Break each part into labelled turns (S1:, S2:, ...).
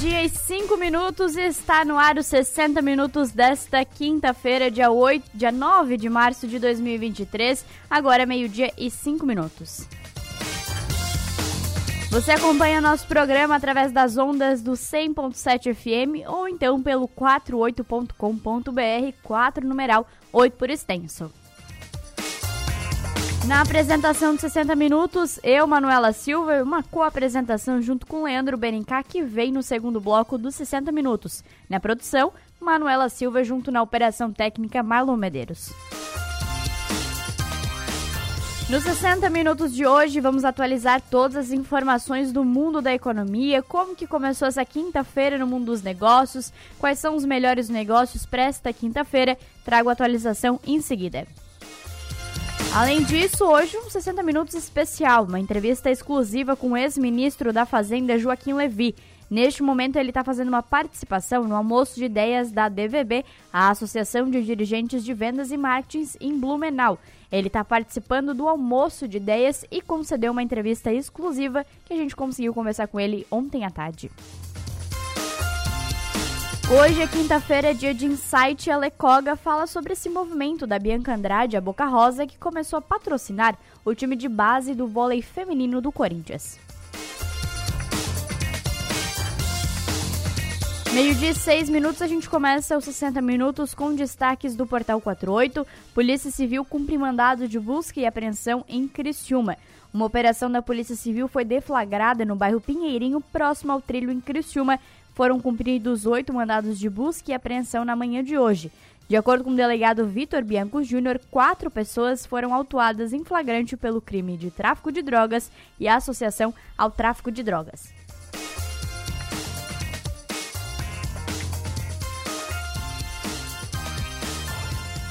S1: Meio-dia e 5 minutos está no ar os 60 minutos desta quinta-feira, dia 8, dia 9 de março de 2023. Agora meio-dia e 5 minutos. Você acompanha nosso programa através das ondas do 100.7 FM ou então pelo 48.com.br, 4 numeral 8 por extenso. Na apresentação de 60 minutos, eu, Manuela Silva, uma co-apresentação junto com Leandro Benincá, que vem no segundo bloco dos 60 minutos. Na produção, Manuela Silva junto na operação técnica Marlon Medeiros. Nos 60 minutos de hoje, vamos atualizar todas as informações do mundo da economia, como que começou essa quinta-feira no mundo dos negócios, quais são os melhores negócios para esta quinta-feira. Trago a atualização em seguida. Além disso, hoje um 60 minutos especial, uma entrevista exclusiva com o ex-ministro da Fazenda Joaquim Levi. Neste momento, ele está fazendo uma participação no almoço de ideias da DVB, a Associação de Dirigentes de Vendas e Marketing em Blumenau. Ele está participando do almoço de ideias e concedeu uma entrevista exclusiva que a gente conseguiu conversar com ele ontem à tarde. Hoje é quinta-feira, dia de Insight a Lecoga fala sobre esse movimento da Bianca Andrade, a Boca Rosa, que começou a patrocinar o time de base do vôlei feminino do Corinthians. Meio-dia seis minutos, a gente começa os 60 minutos com destaques do Portal 48. Polícia Civil cumpre mandado de busca e apreensão em Criciúma. Uma operação da Polícia Civil foi deflagrada no bairro Pinheirinho, próximo ao trilho em Criciúma. Foram cumpridos oito mandados de busca e apreensão na manhã de hoje. De acordo com o delegado Vitor Bianco Júnior, quatro pessoas foram autuadas em flagrante pelo crime de tráfico de drogas e associação ao tráfico de drogas.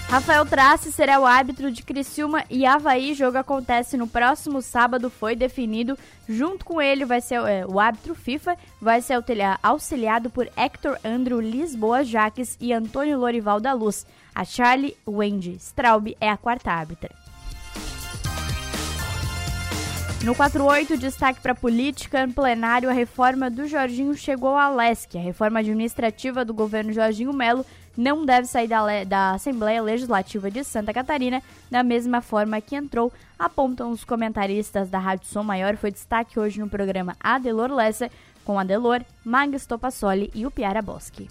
S1: Rafael Trace será o árbitro de Criciúma e Havaí. Jogo acontece no próximo sábado, foi definido. Junto com ele vai ser é, o árbitro FIFA, vai ser auxiliado por Hector Andrew Lisboa Jaques e Antônio Lorival da Luz. A Charlie Wendy Straub é a quarta árbitra. No 48, destaque para política. No plenário, a reforma do Jorginho chegou à LESC. A reforma administrativa do governo Jorginho Melo não deve sair da, da, Assembleia Legislativa de Santa Catarina da mesma forma que entrou, apontam os comentaristas da Rádio Som Maior. Foi destaque hoje no programa Adelor Lessa, com Adelor, Mags Topassoli e o Piara Boschi.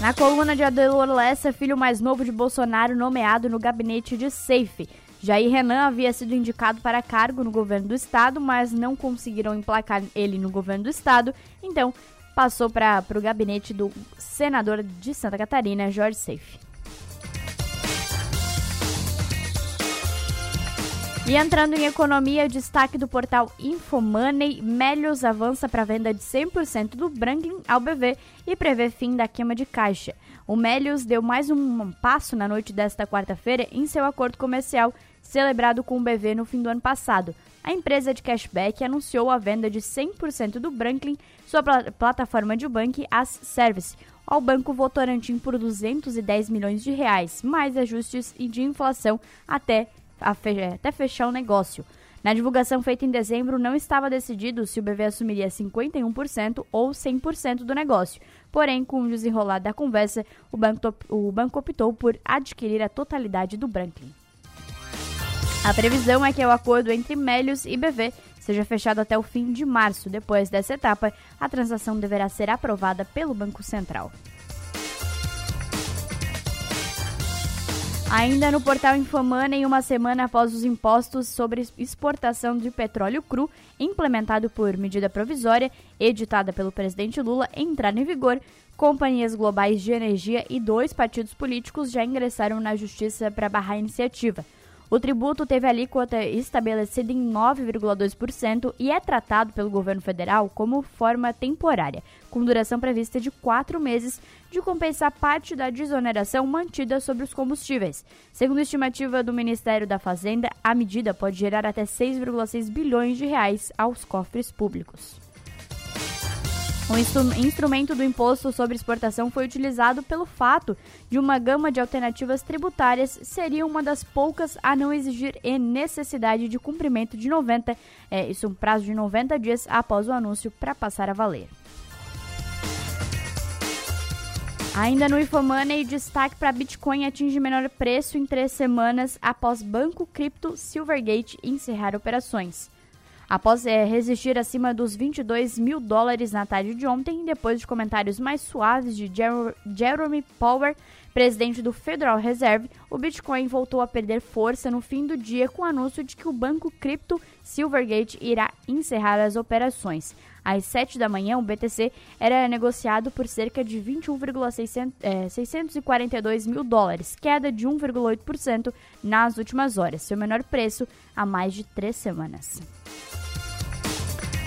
S1: Na coluna de Adelor Lessa, filho mais novo de Bolsonaro nomeado no gabinete de Safe. Jair Renan havia sido indicado para cargo no governo do estado, mas não conseguiram emplacar ele no governo do estado, então passou para o gabinete do senador de Santa Catarina, Jorge Seife. E entrando em economia, destaque do portal Infomoney, Melios avança para venda de 100% do Branding ao BV e prevê fim da queima de caixa. O Melios deu mais um passo na noite desta quarta-feira em seu acordo comercial celebrado com o BV no fim do ano passado. A empresa de cashback anunciou a venda de 100% do Branklin, sua pl plataforma de banco as Service, ao Banco Votorantim por 210 milhões de reais, mais ajustes e de inflação até, fe até fechar o negócio. Na divulgação feita em dezembro, não estava decidido se o BV assumiria 51% ou 100% do negócio. Porém, com o desenrolar da conversa, o banco, o banco optou por adquirir a totalidade do Branklin. A previsão é que o acordo entre Melios e BV seja fechado até o fim de março. Depois dessa etapa, a transação deverá ser aprovada pelo Banco Central. Ainda no portal Infomoney, uma semana após os impostos sobre exportação de petróleo cru, implementado por medida provisória, editada pelo presidente Lula, entrar em vigor, companhias globais de energia e dois partidos políticos já ingressaram na justiça para barrar a iniciativa. O tributo teve alíquota estabelecida em 9,2% e é tratado pelo governo federal como forma temporária, com duração prevista de quatro meses, de compensar parte da desoneração mantida sobre os combustíveis. Segundo a estimativa do Ministério da Fazenda, a medida pode gerar até 6,6 bilhões de reais aos cofres públicos. O instru instrumento do imposto sobre exportação foi utilizado pelo fato de uma gama de alternativas tributárias seria uma das poucas a não exigir necessidade de cumprimento de 90, é, isso um prazo de 90 dias após o anúncio para passar a valer. Ainda no Infomoney, destaque para Bitcoin atinge menor preço em três semanas após banco cripto Silvergate encerrar operações. Após é, resistir acima dos 22 mil dólares na tarde de ontem, depois de comentários mais suaves de Jer Jeremy Powell, presidente do Federal Reserve, o Bitcoin voltou a perder força no fim do dia com o anúncio de que o banco cripto Silvergate irá encerrar as operações. Às 7 da manhã, o BTC era negociado por cerca de 21,642 é, mil dólares, queda de 1,8% nas últimas horas, seu menor preço há mais de três semanas.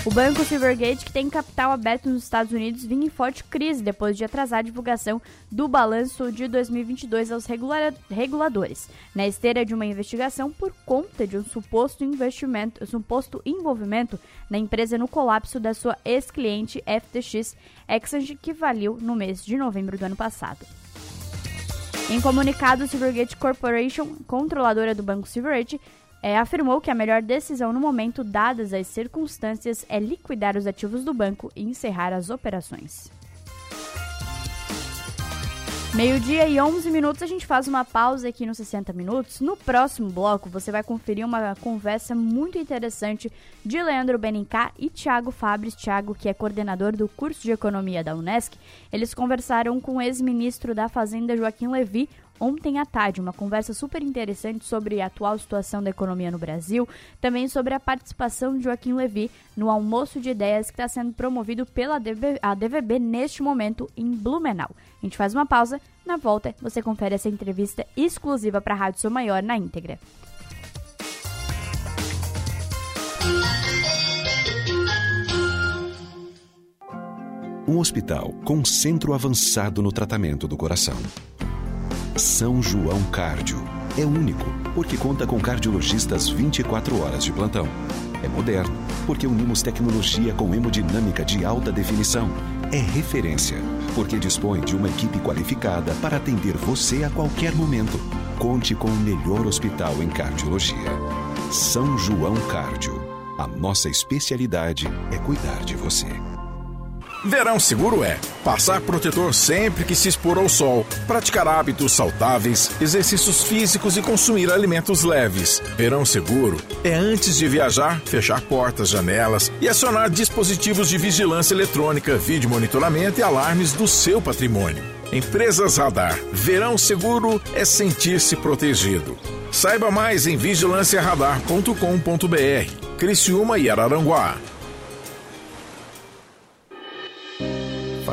S1: O banco Silvergate, que tem capital aberto nos Estados Unidos, vinha em forte crise depois de atrasar a divulgação do balanço de 2022 aos reguladores, na esteira de uma investigação por conta de um suposto investimento, suposto envolvimento na empresa no colapso da sua ex-cliente FTX Exchange, que valiu no mês de novembro do ano passado. Em comunicado, Silvergate Corporation, controladora do banco Silvergate, é, afirmou que a melhor decisão no momento, dadas as circunstâncias, é liquidar os ativos do banco e encerrar as operações. Meio-dia e 11 minutos, a gente faz uma pausa aqui nos 60 minutos. No próximo bloco, você vai conferir uma conversa muito interessante de Leandro Benincá e Tiago Fabres. Tiago, que é coordenador do curso de Economia da Unesc, eles conversaram com o ex-ministro da Fazenda, Joaquim Levi, ontem à tarde, uma conversa super interessante sobre a atual situação da economia no Brasil, também sobre a participação de Joaquim Levi no almoço de ideias que está sendo promovido pela DV, a DVB neste momento em Blumenau. A gente faz uma pausa, na volta você confere essa entrevista exclusiva para a Rádio Sou Maior na íntegra.
S2: Um hospital com centro avançado no tratamento do coração são João Cardio. É único, porque conta com cardiologistas 24 horas de plantão. É moderno, porque unimos tecnologia com hemodinâmica de alta definição. É referência, porque dispõe de uma equipe qualificada para atender você a qualquer momento. Conte com o melhor hospital em cardiologia. São João Cardio. A nossa especialidade é cuidar de você.
S3: Verão seguro é passar protetor sempre que se expor ao sol, praticar hábitos saudáveis, exercícios físicos e consumir alimentos leves. Verão seguro é antes de viajar, fechar portas, janelas e acionar dispositivos de vigilância eletrônica, vídeo monitoramento e alarmes do seu patrimônio. Empresas Radar. Verão seguro é sentir-se protegido. Saiba mais em vigilanciaradar.com.br. Criciúma e Araranguá.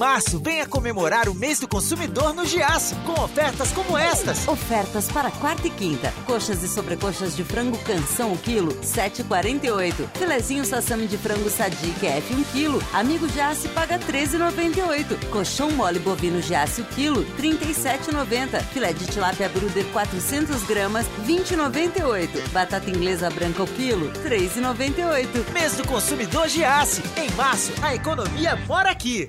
S4: março, venha comemorar o mês do consumidor no Giaço, com ofertas como estas.
S5: Ofertas para quarta e quinta. Coxas e sobrecoxas de frango canção o quilo, 7,48. Filezinho sassami de frango sadique F 1 quilo. Amigo Giasse paga 13,98. Colchão mole bovino Giasse o quilo, 37,90. Filé de tilápia bruder 400 gramas, 20,98. Batata inglesa branca o quilo, 3,98.
S4: Mês do consumidor Giasse. Em março, a economia mora aqui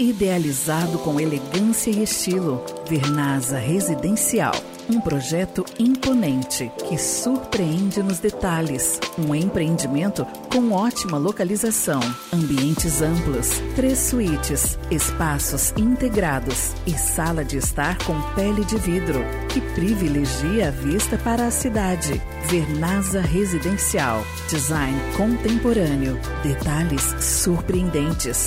S6: Idealizado com elegância e estilo, Vernasa Residencial Um projeto imponente que surpreende nos detalhes. Um empreendimento com ótima localização, ambientes amplos, três suítes, espaços integrados e sala de estar com pele de vidro, que privilegia a vista para a cidade. Vernasa Residencial. Design contemporâneo. Detalhes surpreendentes.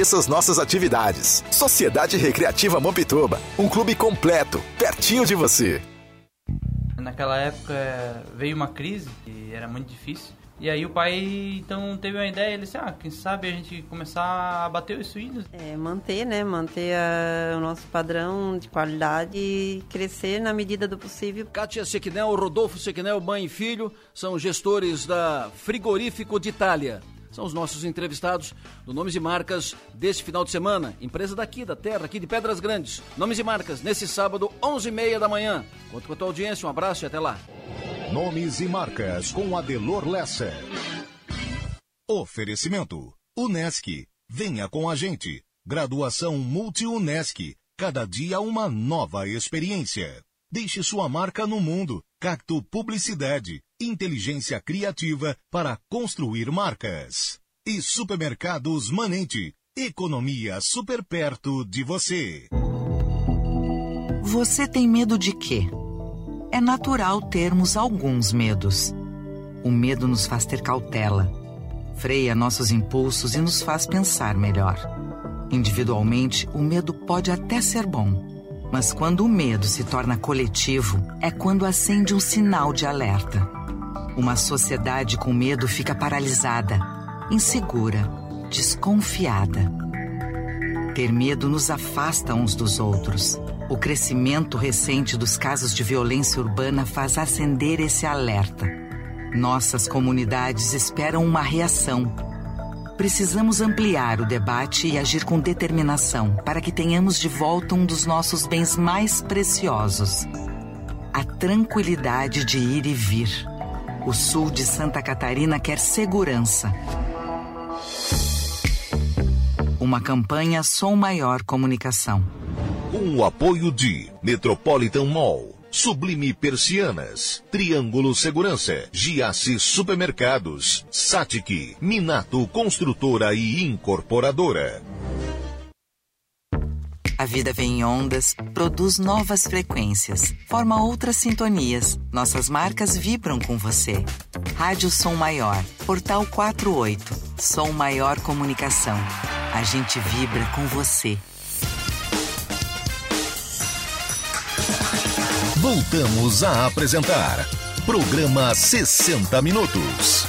S7: conheça as nossas atividades. Sociedade Recreativa Mampituba, um clube completo, pertinho de você.
S8: Naquela época veio uma crise que era muito difícil. E aí o pai então teve uma ideia, ele disse, ah, quem sabe a gente começar a bater os suínos.
S9: É, manter, né, manter a, o nosso padrão de qualidade e crescer na medida do possível.
S10: Kátia Sequinel, Rodolfo Sequinel, mãe e filho, são gestores da Frigorífico de Itália são os nossos entrevistados do Nomes e Marcas deste final de semana. Empresa daqui, da terra, aqui de Pedras Grandes. Nomes e Marcas, nesse sábado, 11h30 da manhã. Conto com a tua audiência, um abraço e até lá.
S11: Nomes e Marcas, com Adelor Lessa. Oferecimento, Unesc. Venha com a gente. Graduação Multi-Unesc. Cada dia uma nova experiência. Deixe sua marca no mundo. Cacto Publicidade inteligência criativa para construir marcas. E Supermercados Manente, economia super perto de você.
S12: Você tem medo de quê? É natural termos alguns medos. O medo nos faz ter cautela, freia nossos impulsos e nos faz pensar melhor. Individualmente, o medo pode até ser bom. Mas quando o medo se torna coletivo, é quando acende um sinal de alerta. Uma sociedade com medo fica paralisada, insegura, desconfiada. Ter medo nos afasta uns dos outros. O crescimento recente dos casos de violência urbana faz acender esse alerta. Nossas comunidades esperam uma reação. Precisamos ampliar o debate e agir com determinação para que tenhamos de volta um dos nossos bens mais preciosos: a tranquilidade de ir e vir. O sul de Santa Catarina quer segurança. Uma campanha Som Maior Comunicação.
S11: Com o apoio de Metropolitan Mall, Sublime Persianas, Triângulo Segurança, Giasse Supermercados, Satic, Minato Construtora e Incorporadora.
S12: A vida vem em ondas, produz novas frequências, forma outras sintonias. Nossas marcas vibram com você. Rádio Som Maior, Portal 48, Som Maior Comunicação. A gente vibra com você.
S11: Voltamos a apresentar Programa 60 Minutos.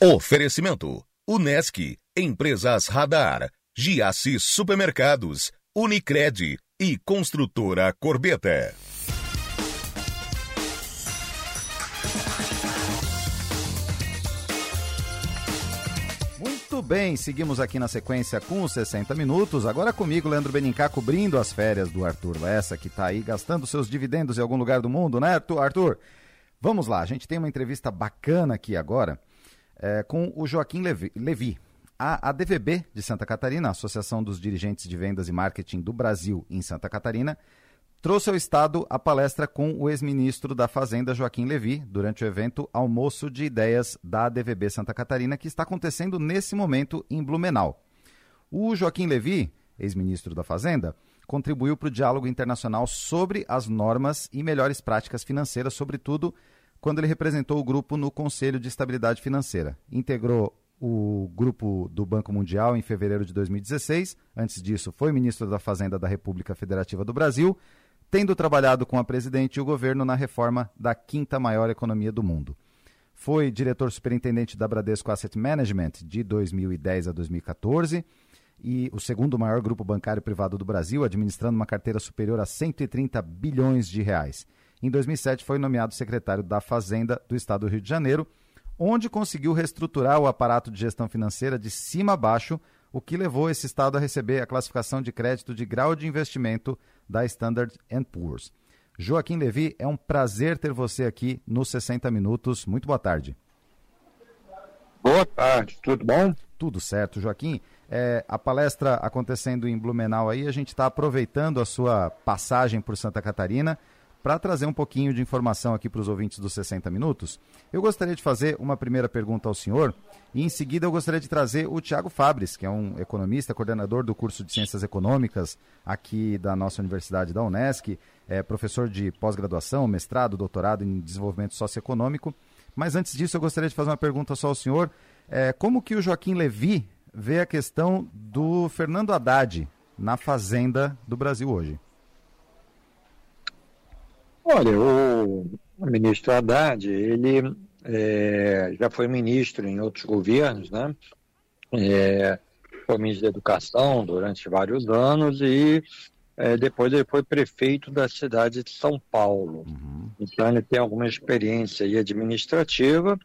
S11: Oferecimento Unesc Empresas Radar, Giasse Supermercados, Unicred e Construtora Corbeta.
S13: Muito bem, seguimos aqui na sequência com os 60 minutos. Agora comigo, Leandro Benincá, cobrindo as férias do Arthur Lessa, que está aí gastando seus dividendos em algum lugar do mundo, né, Arthur? Vamos lá, a gente tem uma entrevista bacana aqui agora é, com o Joaquim Levi. Levi a ADVB de Santa Catarina, Associação dos Dirigentes de Vendas e Marketing do Brasil em Santa Catarina, trouxe ao Estado a palestra com o ex-ministro da Fazenda, Joaquim Levi, durante o evento Almoço de Ideias da ADVB Santa Catarina, que está acontecendo nesse momento em Blumenau. O Joaquim Levi, ex-ministro da Fazenda, contribuiu para o diálogo internacional sobre as normas e melhores práticas financeiras, sobretudo quando ele representou o grupo no Conselho de Estabilidade Financeira. Integrou o grupo do Banco Mundial em fevereiro de 2016. Antes disso, foi ministro da Fazenda da República Federativa do Brasil, tendo trabalhado com a presidente e o governo na reforma da quinta maior economia do mundo. Foi diretor superintendente da Bradesco Asset Management de 2010 a 2014. e o segundo maior grupo bancário privado do Brasil, administrando uma carteira superior a 130 bilhões de reais. Em 2007 foi nomeado secretário da Fazenda do Estado do Rio de Janeiro, onde conseguiu reestruturar o aparato de gestão financeira de cima a baixo, o que levou esse estado a receber a classificação de crédito de grau de investimento da Standard Poor's. Joaquim Levi, é um prazer ter você aqui nos 60 Minutos. Muito boa tarde.
S14: Boa tarde, tudo bom?
S13: Tudo certo, Joaquim. É, a palestra acontecendo em Blumenau aí, a gente está aproveitando a sua passagem por Santa Catarina para trazer um pouquinho de informação aqui para os ouvintes dos 60 Minutos. Eu gostaria de fazer uma primeira pergunta ao senhor e em seguida eu gostaria de trazer o Tiago Fabres, que é um economista, coordenador do curso de Ciências Econômicas aqui da nossa Universidade da Unesc, é professor de pós-graduação, mestrado, doutorado em desenvolvimento socioeconômico. Mas antes disso eu gostaria de fazer uma pergunta só ao senhor. É, como que o Joaquim Levi vê a questão do Fernando Haddad na Fazenda do Brasil hoje?
S14: Olha, o ministro Haddad, ele é, já foi ministro em outros governos, né? É, foi ministro da Educação durante vários anos e é, depois ele foi prefeito da cidade de São Paulo. Uhum. Então ele tem alguma experiência administrativa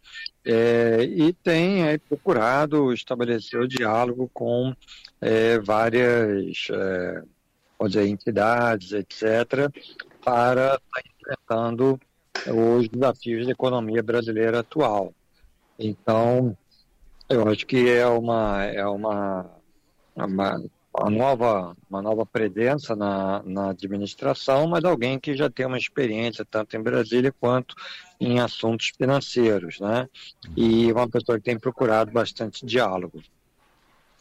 S14: é, e tem aí, procurado estabelecer o diálogo com é, várias é, dizer, entidades, etc., para estar enfrentando os desafios da economia brasileira atual. Então, eu acho que é uma, é uma, uma, uma nova, uma nova presença na, na administração, mas alguém que já tem uma experiência tanto em Brasília quanto em assuntos financeiros, né? E uma pessoa que tem procurado bastante diálogo.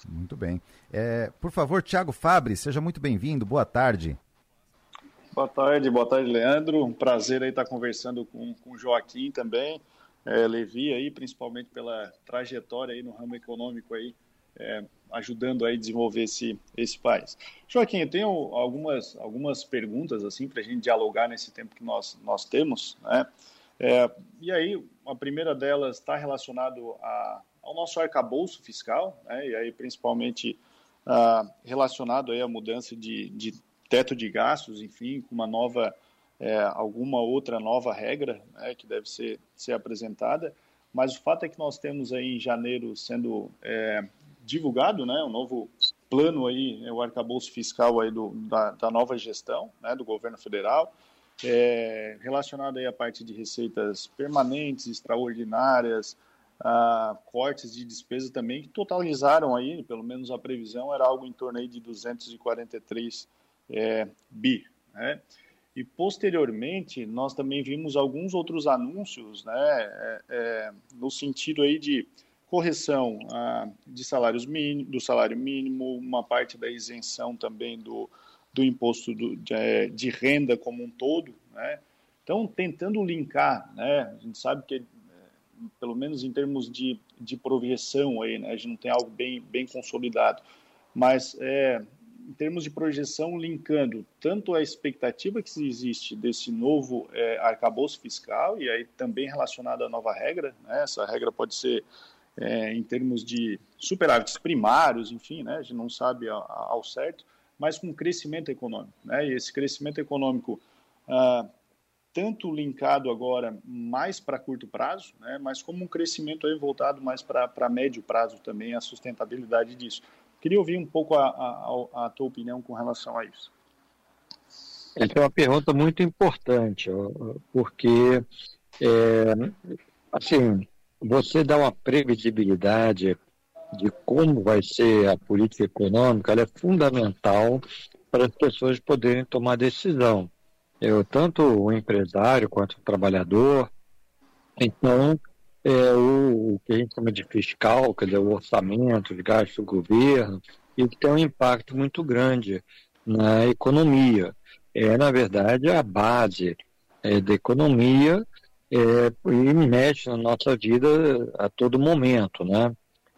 S13: Muito bem. É, por favor, Tiago Fabre, seja muito bem-vindo. Boa tarde.
S15: Boa tarde, boa tarde, Leandro. Um prazer aí estar conversando com, com Joaquim também, é, Levi aí, principalmente pela trajetória aí no ramo econômico aí, é, ajudando aí a desenvolver esse, esse país. Joaquim, eu tenho algumas, algumas perguntas assim para a gente dialogar nesse tempo que nós, nós temos, né? É, e aí, a primeira delas está relacionado a, ao nosso arcabouço fiscal, né? E aí principalmente ah, relacionado aí à mudança de, de teto de gastos, enfim, com uma nova, é, alguma outra nova regra né, que deve ser, ser apresentada. Mas o fato é que nós temos aí em janeiro sendo é, divulgado, né, um novo plano aí, né, o arcabouço fiscal aí do, da, da nova gestão, né, do governo federal, é, relacionado aí à parte de receitas permanentes, extraordinárias, a cortes de despesa também, que totalizaram aí, pelo menos a previsão era algo em torno aí de 243 é, bi. Né? E posteriormente nós também vimos alguns outros anúncios, né, é, é, no sentido aí de correção ah, de salários mínimo, do salário mínimo, uma parte da isenção também do, do imposto do, de, é, de, renda como um todo, né? Então, tentando linkar, né? A gente sabe que, é, pelo menos em termos de, de projeção aí, né? A gente não tem algo bem, bem consolidado, mas é, em termos de projeção, linkando tanto a expectativa que existe desse novo é, arcabouço fiscal, e aí também relacionado à nova regra, né? essa regra pode ser é, em termos de superávites primários, enfim, né? a gente não sabe ao, ao certo, mas com crescimento econômico. Né? E esse crescimento econômico, ah, tanto linkado agora mais para curto prazo, né? mas como um crescimento aí voltado mais para médio prazo também, a sustentabilidade disso. Queria ouvir um pouco a, a, a tua opinião com relação a isso.
S14: Essa é uma pergunta muito importante, porque, é, assim, você dá uma previsibilidade de como vai ser a política econômica, ela é fundamental para as pessoas poderem tomar decisão. Eu, tanto o empresário quanto o trabalhador. Então, é, o, o, que a gente chama de fiscal, quer dizer, o orçamento, os gastos do governo, e que tem um impacto muito grande na economia. É, na verdade, a base é, da economia é, e mexe na nossa vida a todo momento, né?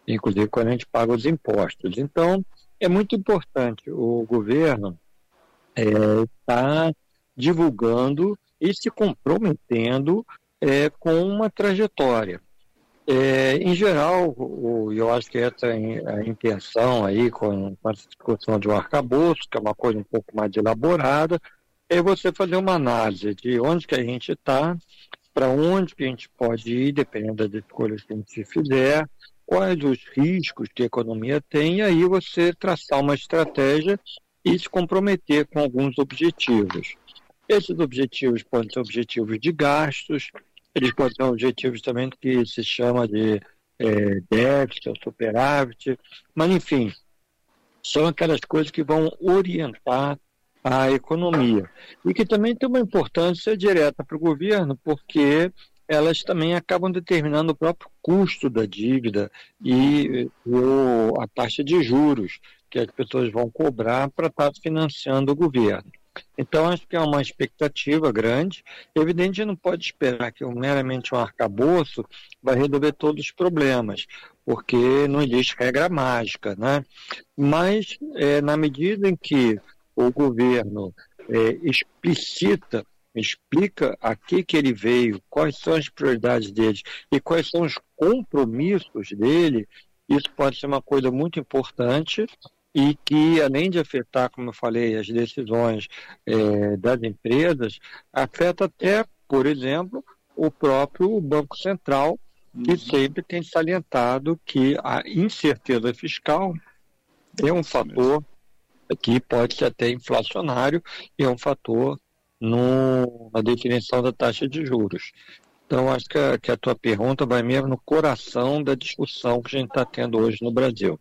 S14: inclusive quando a gente paga os impostos. Então, é muito importante o governo estar é, tá divulgando e se comprometendo é, com uma trajetória. É, em geral, o, eu acho que essa a intenção aí com, com discussão de um arcabouço, que é uma coisa um pouco mais elaborada, é você fazer uma análise de onde que a gente está, para onde que a gente pode ir, dependendo das escolhas que a gente fizer, quais os riscos que a economia tem, e aí você traçar uma estratégia e se comprometer com alguns objetivos. Esses objetivos podem ser objetivos de gastos, eles podem ser objetivos também que se chama de é, déficit ou superávit, mas enfim, são aquelas coisas que vão orientar a economia. E que também tem uma importância direta para o governo, porque elas também acabam determinando o próprio custo da dívida e, a taxa de juros que as pessoas vão cobrar para estar financiando o governo. Então, acho que é uma expectativa grande. Evidente, não pode esperar que meramente um arcabouço vai resolver todos os problemas, porque não existe regra mágica, né? Mas, é, na medida em que o governo é, explicita, explica a que, que ele veio, quais são as prioridades dele e quais são os compromissos dele, isso pode ser uma coisa muito importante e que, além de afetar, como eu falei, as decisões é, das empresas, afeta até, por exemplo, o próprio Banco Central, que uhum. sempre tem salientado que a incerteza fiscal é um fator que pode ser até inflacionário e é um fator no, na definição da taxa de juros. Então, acho que a, que a tua pergunta vai mesmo no coração da discussão que a gente está tendo hoje no Brasil.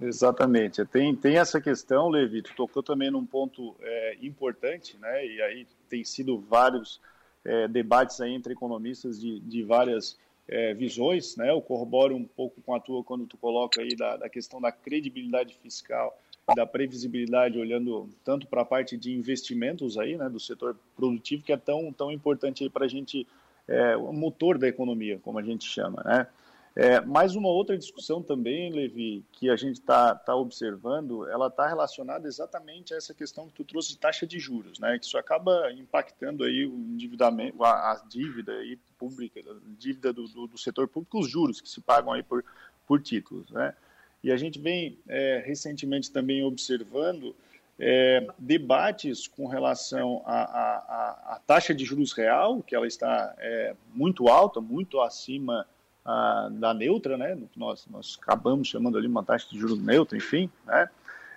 S15: Exatamente. Tem, tem essa questão, Levi, tu tocou também num ponto é, importante, né? E aí tem sido vários é, debates aí entre economistas de, de várias é, visões, né? Eu corroboro um pouco com a tua quando tu coloca aí da, da questão da credibilidade fiscal da previsibilidade, olhando tanto para a parte de investimentos aí, né, do setor produtivo, que é tão, tão importante para a gente, é, o motor da economia, como a gente chama, né? É, mais uma outra discussão também, Levi, que a gente está tá observando, ela está relacionada exatamente a essa questão que tu trouxe de taxa de juros, né? Que isso acaba impactando aí o endividamento, a, a dívida aí pública, a dívida do, do, do, setor público, os juros que se pagam aí por, por títulos, né? E a gente vem é, recentemente também observando é, debates com relação à, taxa de juros real, que ela está é, muito alta, muito acima da neutra, né? Nós, nós acabamos chamando ali uma taxa de juros neutra, enfim, né?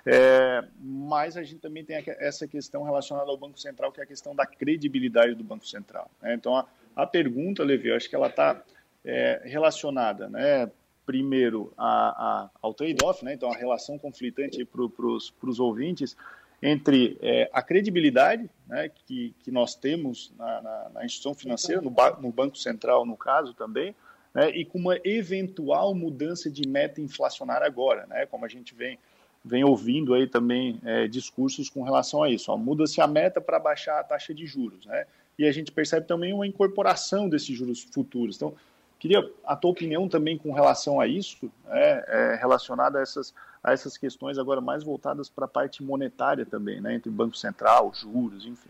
S15: É, mas a gente também tem essa questão relacionada ao Banco Central, que é a questão da credibilidade do Banco Central. Né? Então, a, a pergunta, Levi, eu acho que ela está é, relacionada, né? primeiro a, a, ao trade-off, né? então a relação conflitante para os ouvintes entre é, a credibilidade né, que, que nós temos na, na, na instituição financeira, no, ba no, Banco Central, no caso também, né, e com uma eventual mudança de meta inflacionária agora, né, como a gente vem, vem ouvindo aí também é, discursos com relação a isso. Muda-se a meta para baixar a taxa de juros, né, e a gente percebe também uma incorporação desses juros futuros. Então, Queria a tua opinião também com relação a isso, né, é, relacionada a essas, a essas questões agora mais voltadas para a parte monetária também, né, entre Banco Central, juros, enfim.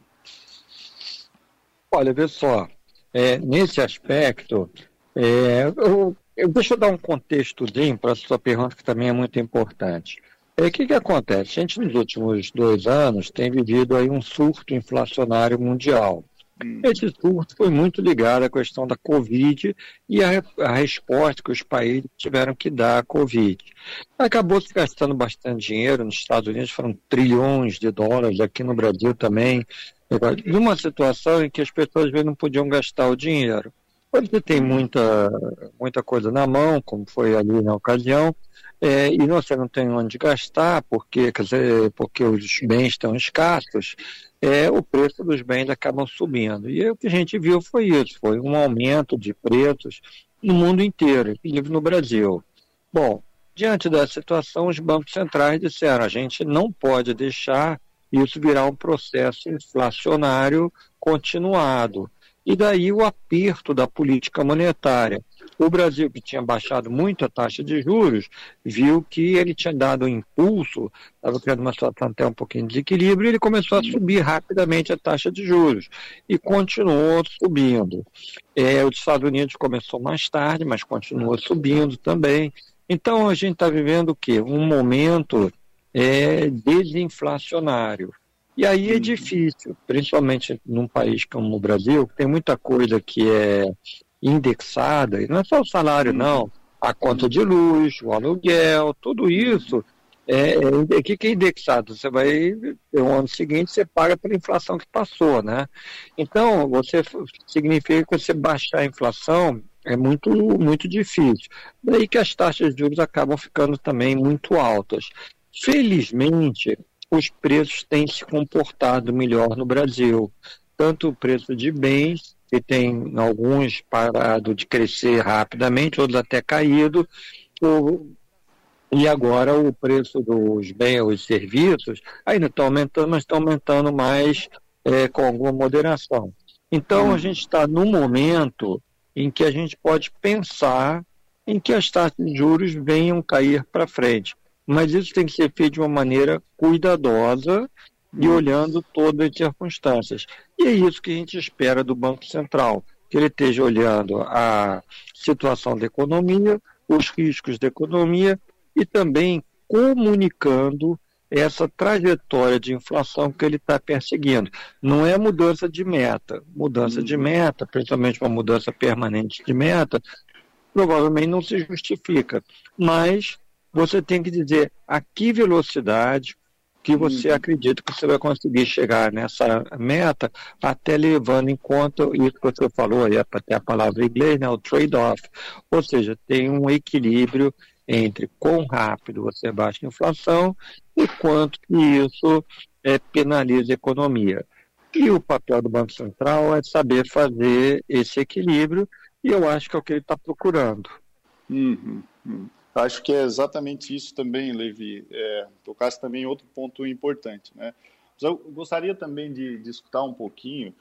S14: Olha, vê só, é, nesse aspecto, é, eu, eu, deixa eu dar um contextozinho para a sua pergunta, que também é muito importante. O é, que, que acontece? A gente, nos últimos dois anos, tem vivido aí um surto inflacionário mundial. Hum. Esse surto foi muito ligado à questão da Covid e a, a, resposta que os países tiveram que dar à Covid. Acabou se gastando bastante dinheiro, nos Estados Unidos foram trilhões de dólares, aqui no Brasil também, numa situação em que as pessoas não podiam gastar o dinheiro. Você tem muita, muita coisa na mão, como foi ali na ocasião, é, e você não tem onde gastar, porque, quer dizer, porque os bens estão escassos, é, o preço dos bens acabam subindo. E o que a gente viu foi isso, foi um aumento de preços no mundo inteiro, inclusive no Brasil. Bom, diante dessa situação, os bancos centrais disseram, a gente não pode deixar isso virar um processo inflacionário continuado. E daí o aperto da política monetária. O Brasil, que tinha baixado muito a taxa de juros, viu que ele tinha dado um impulso, estava criando uma situação até um pouquinho de desequilíbrio, e ele começou a subir rapidamente a taxa de juros e continuou subindo. É, os Estados Unidos começou mais tarde, mas continuou subindo também. Então a gente está vivendo o quê? Um momento é, desinflacionário. E aí é difícil, principalmente num país como o Brasil, que tem muita coisa que é indexada, e não é só o salário, não, a conta de luz, o aluguel, tudo isso. É, é, o que, que é indexado? Você vai, no ano seguinte, você paga pela inflação que passou, né? Então, você significa que você baixar a inflação é muito, muito difícil. Daí que as taxas de juros acabam ficando também muito altas. Felizmente, os preços têm se comportado melhor no Brasil. Tanto o preço de bens, que tem alguns parado de crescer rapidamente, outros até caído, e agora o preço dos bens e serviços ainda está aumentando, mas está aumentando mais é, com alguma moderação. Então a gente está num momento em que a gente pode pensar em que as taxas de juros venham cair para frente mas isso tem que ser feito de uma maneira cuidadosa e olhando todas as circunstâncias. E é isso que a gente espera do Banco Central, que ele esteja olhando a situação da economia, os riscos da economia e também comunicando essa trajetória de inflação que ele está perseguindo. Não é mudança de meta. Mudança de uhum. meta, principalmente uma mudança permanente de meta, provavelmente não se justifica. Mas você tem que dizer a que velocidade que você uhum. acredita que você vai conseguir chegar nessa meta, até levando em conta isso que você falou aí, até a palavra em inglês, né, o trade-off. Ou seja, tem um equilíbrio entre quão rápido você baixa a inflação e quanto que isso é, penaliza a economia. E o papel do Banco Central é saber fazer esse equilíbrio, e eu acho que é o que ele está procurando.
S15: Uhum. Uhum. Acho que é exatamente isso também, Levi. É, tocasse também outro ponto importante. Né? Mas eu gostaria também de, de escutar um pouquinho,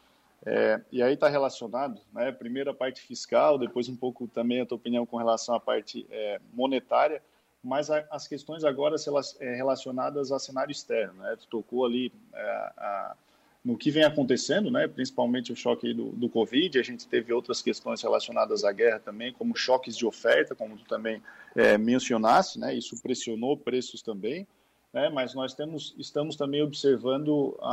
S15: é, e aí está relacionado, né? primeiro a parte fiscal, depois um pouco também a tua opinião com relação à parte é, monetária, mas a, as questões agora é, relacionadas a cenário externo. Né? Tu tocou ali é, a no que vem acontecendo, né, principalmente o choque do, do Covid, a gente teve outras questões relacionadas à guerra também, como choques de oferta, como tu também é, mencionasse, né, isso pressionou preços também, né, mas nós temos, estamos também observando a,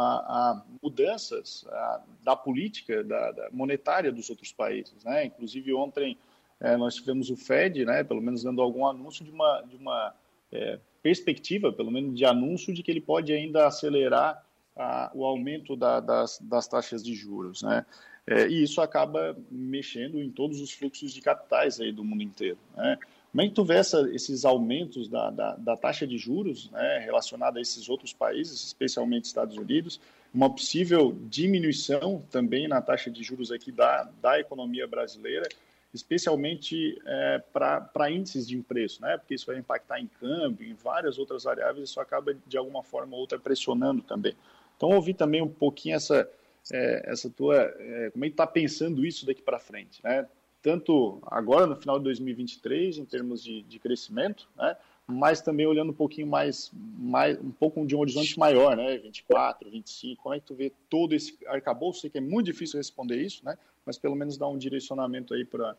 S15: a mudanças a, da política da, da, monetária dos outros países. Né, inclusive ontem é, nós tivemos o Fed, né, pelo menos dando algum anúncio de uma, de uma é, perspectiva, pelo menos de anúncio, de que ele pode ainda acelerar a, o aumento da, das, das taxas de juros, né? É, e isso acaba mexendo em todos os fluxos de capitais aí do mundo inteiro, né? Como é que tu vê essa, esses aumentos da, da, da, taxa de juros né, relacionada a esses outros países, especialmente Estados Unidos, uma possível diminuição também na taxa de juros aqui da, da economia brasileira, especialmente é, para índices de preço, né? porque isso vai impactar em câmbio, em várias outras variáveis, isso acaba de alguma forma ou outra pressionando também. Então, ouvir também um pouquinho essa, é, essa tua. É, como é que está pensando isso daqui para frente, né? Tanto agora, no final de 2023, em termos de, de crescimento, né? mas também olhando um pouquinho mais, mais, um pouco de um horizonte maior, né? 24, 25, como é que tu vê todo esse arcabouço? Sei que é muito difícil responder isso, né? Mas pelo menos dar um direcionamento aí para,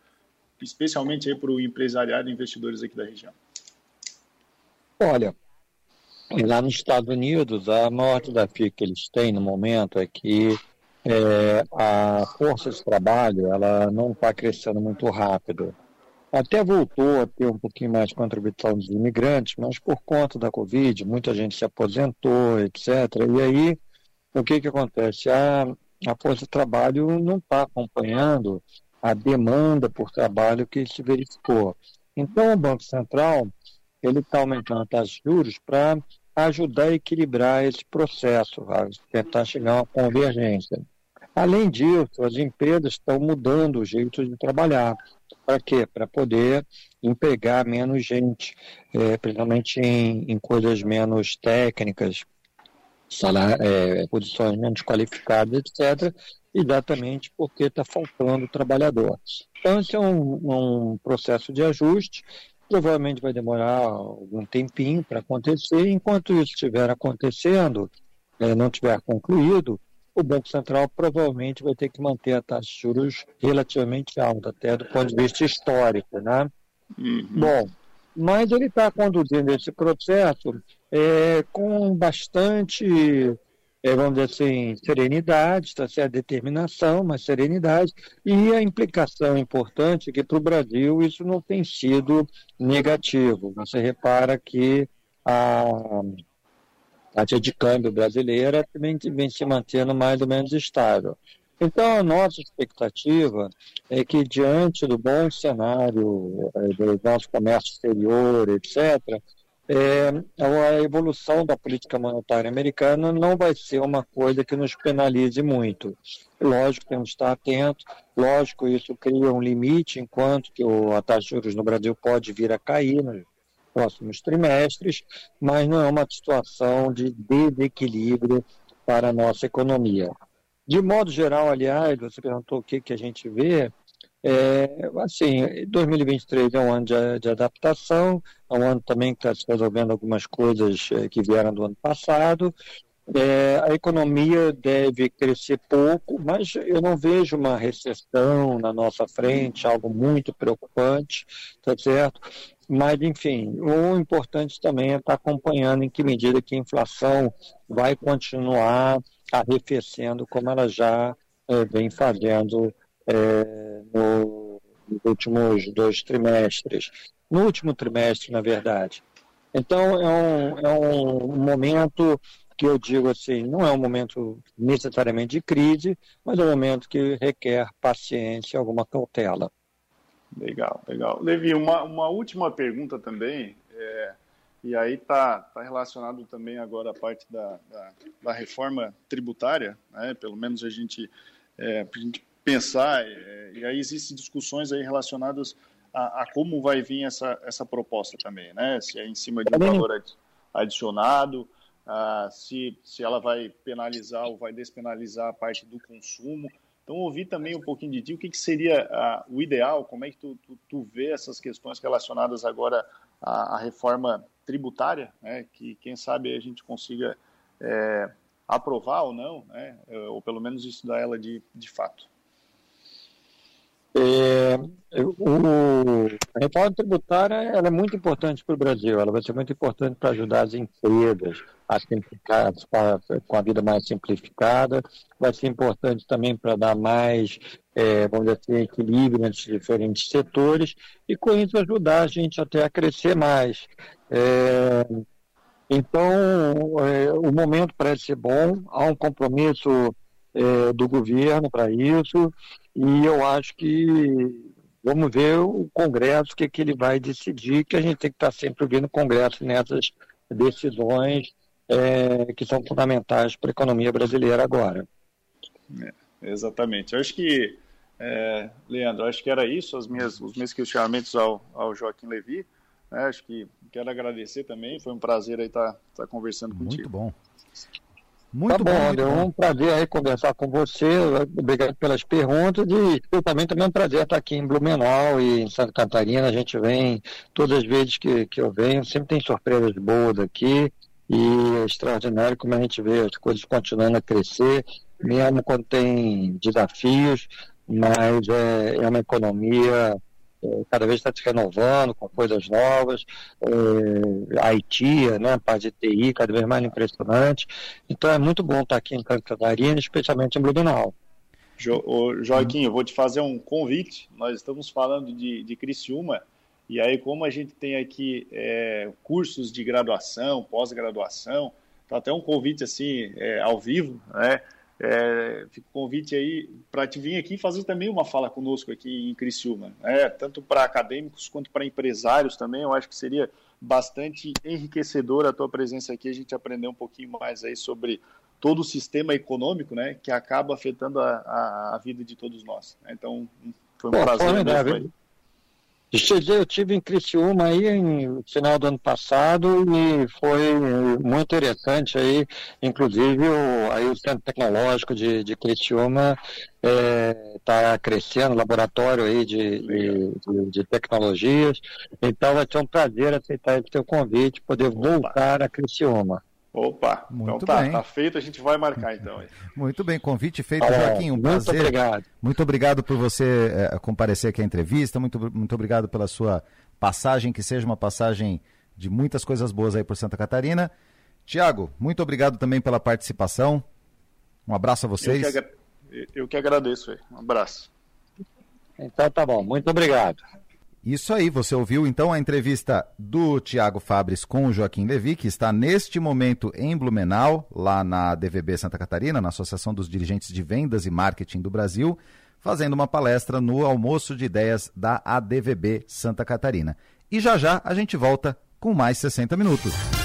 S15: especialmente aí para o empresariado e investidores aqui da região.
S14: Olha, lá nos Estados Unidos, a maior desafio que eles têm no momento é que é, a força de trabalho ela não está crescendo muito rápido. Até voltou a ter um pouquinho mais de contribuição dos imigrantes, mas por conta da Covid, muita gente se aposentou, etc. E aí, o que, que acontece? A, a força de trabalho não está acompanhando a demanda por trabalho que se verificou. Então, o Banco Central ele está aumentando a taxa de juros para ajudar a equilibrar esse processo, tentar chegar a uma convergência. Além disso, as empresas estão mudando o jeito de trabalhar. Para quê? Para poder empregar menos gente, é, principalmente em, em coisas menos técnicas. salário, é, posições menos qualificadas, etc., exatamente porque está faltando trabalhador. Então, esse é um, um processo de ajuste, provavelmente vai demorar algum tempinho para acontecer. Enquanto isso estiver acontecendo, é, não tiver concluído, o Banco Central provavelmente vai ter que manter a taxa de juros relativamente alta, até do ponto de vista histórico, né? Uhum. Bom, mas ele está conduzindo esse processo é, com bastante, é, vamos dizer assim, serenidade, está certo, determinação, mas serenidade, e a implicação importante é que para o Brasil isso não tem sido negativo. Você repara que a taxa de câmbio brasileira também vem se mantendo mais ou menos estável. Então, a nossa expectativa é que, diante do bom cenário é, do nosso comércio exterior, etc., é, a evolução da política monetária americana não vai ser uma coisa que nos penalize muito. Lógico, temos que estar atentos, lógico, isso cria um limite, enquanto que a taxa de juros no Brasil pode vir a cair nos próximos trimestres, mas não é uma situação de desequilíbrio para a nossa economia. De modo geral, aliás, você perguntou o que, que a gente vê, é, assim, 2023 é um ano de, de, adaptação, é um ano também que está se resolvendo algumas coisas é, que vieram do ano passado. É, a economia deve crescer pouco, mas eu não vejo uma recessão na nossa frente, algo muito preocupante, tá certo? Mas, enfim, o importante também é estar acompanhando em que medida que a inflação vai continuar arrefecendo como ela já é, vem fazendo é, no, nos últimos dois trimestres. No último trimestre, na verdade. Então, é um, é um momento que eu digo assim, não é um momento necessariamente de crise, mas é um momento que requer paciência, alguma cautela.
S15: Legal, legal. Levi, uma, uma última pergunta também, é, e aí está tá relacionado também agora a parte da, da, da reforma tributária, né? pelo menos a gente, é, a gente pensar, é, e aí existem discussões aí relacionadas a, a, como vai vir essa, essa proposta também, né? Se é em cima de um valor adicionado, ah, se, se ela vai penalizar ou vai despenalizar a parte do consumo. Então, ouvir também um pouquinho de ti, o que, que seria ah, o ideal, como é que tu, tu, tu vê essas questões relacionadas agora à, à reforma tributária, né? que quem sabe a gente consiga é, aprovar ou não, né? ou pelo menos estudar ela de, de fato.
S14: É, o, a reforma tributária ela é muito importante para o Brasil, ela vai ser muito importante para ajudar as empresas a simplificar, com a vida mais simplificada, vai ser importante também para dar mais, é, vamos dizer assim, equilíbrio entre diferentes setores e com isso ajudar a gente até a crescer mais. É, então, é, o momento parece ser bom, há um compromisso é, do governo para isso, e eu acho que vamos ver o Congresso, o que, que ele vai decidir, que a gente tem que estar sempre ouvindo o Congresso nessas decisões é, que são fundamentais para a economia brasileira agora.
S15: É, exatamente. Eu acho que, é, Leandro, acho que era isso, as minhas, os meus questionamentos ao, ao Joaquim Levi. Né? Acho que quero agradecer também, foi um prazer aí estar, estar conversando
S13: Muito
S15: contigo.
S13: Muito bom.
S14: Muito tá bom, André. É um prazer aí conversar com você. Obrigado pelas perguntas. E eu também, também é um prazer estar aqui em Blumenau e em Santa Catarina. A gente vem, todas as vezes que, que eu venho, sempre tem surpresas boas aqui. E é extraordinário como a gente vê as coisas continuando a crescer, mesmo quando tem desafios, mas é, é uma economia cada vez está se renovando com coisas novas, é, Haiti, né, parte de TI, cada vez mais impressionante. Então é muito bom estar aqui em Catarina, especialmente em Blumenau.
S15: Jo, Joaquim, eu vou te fazer um convite. Nós estamos falando de, de Criciúma, e aí, como a gente tem aqui é, cursos de graduação, pós-graduação, tá até um convite assim, é, ao vivo, né? É, fica o convite aí para te vir aqui fazer também uma fala conosco aqui em Criciúma, né? tanto para acadêmicos quanto para empresários também. Eu acho que seria bastante enriquecedor a tua presença aqui, a gente aprender um pouquinho mais aí sobre todo o sistema econômico, né, que acaba afetando a, a, a vida de todos nós. Então, foi um Bom, prazer.
S14: Eu tive em Criciúma aí no final do ano passado e foi muito interessante aí, inclusive o, aí o Centro Tecnológico de, de Criciúma está é, crescendo, laboratório aí de, de, de, tecnologias, então vai ser um prazer aceitar esse seu convite, poder voltar a Criciúma.
S15: Opa,
S13: muito
S15: então tá,
S13: bem.
S15: tá feito, a gente vai marcar então.
S13: Muito bem, convite feito,
S14: Ah,
S13: Joaquim, um
S14: muito
S13: prazer.
S14: obrigado.
S13: Muito obrigado por você eh, comparecer aqui à entrevista, muito, muito obrigado pela sua passagem, que seja uma passagem de muitas coisas boas aí por Santa Catarina. Tiago, muito obrigado também pela participação. Um abraço a vocês.
S15: Eu que, agra- eu que agradeço aí. Um abraço.
S14: Então tá bom, muito obrigado.
S13: Isso aí, você ouviu então a entrevista do Tiago Fabres com o Joaquim Levi, que está neste momento em Blumenau, lá na DVB Santa Catarina, na Associação dos Dirigentes de Vendas e Marketing do Brasil, fazendo uma palestra no almoço de ideias da ADVB Santa Catarina. E já já a gente volta com mais 60 minutos.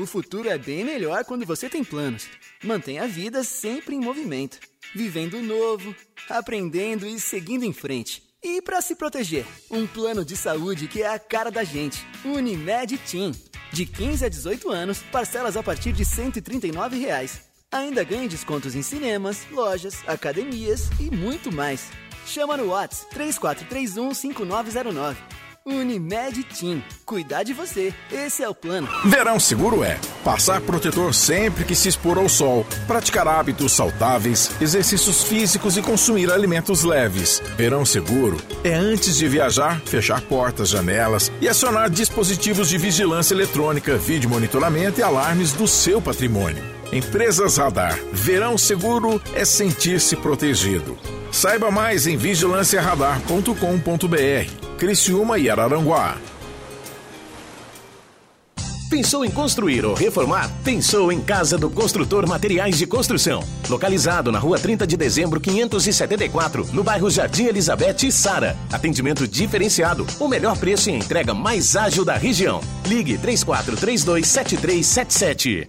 S16: O futuro é bem melhor quando você tem planos. Mantenha a vida sempre em movimento, vivendo novo, aprendendo e seguindo em frente. E para se proteger, um plano de saúde que é a cara da gente. Unimed Team. De 15 a 18 anos, parcelas a partir de 139 reais. Ainda ganhe descontos em cinemas, lojas, academias e muito mais. Chama no Whats 3431 5909. Unimed Team. Cuidar de você. Esse é o plano.
S3: Verão seguro é passar protetor sempre que se expor ao sol, praticar hábitos saudáveis, exercícios físicos e consumir alimentos leves. Verão seguro é antes de viajar, fechar portas, janelas e acionar dispositivos de vigilância eletrônica, vídeo monitoramento e alarmes do seu patrimônio. Empresas Radar. Verão seguro é sentir-se protegido. Saiba mais em vigilanciaradar.com.br. Criciúma e Araranguá.
S17: Pensou em construir ou reformar? Pensou em Casa do Construtor Materiais de Construção. Localizado na rua 30 de dezembro, 574, no bairro Jardim Elizabeth e Sara. Atendimento diferenciado, o melhor preço e entrega mais ágil da região. Ligue 34327377.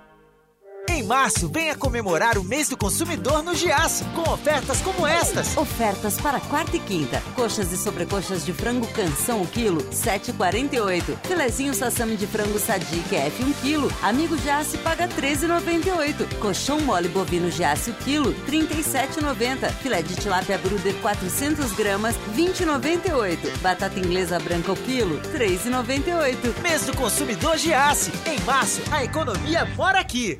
S4: Março, venha comemorar o mês do consumidor no Giaço, com ofertas como estas.
S5: Ofertas para quarta e quinta. Coxas e sobrecoxas de frango canção o quilo, 7,48. Filezinho sassami de frango sadique F 1 quilo. Amigo Giasse paga 13,98. Colchão mole bovino Giasse o quilo, 37,90. Filé de tilápia bruder 400 gramas, 20,98. Batata inglesa branca o quilo, 3,98.
S4: Mês do consumidor Giasse. Em março, a economia mora aqui.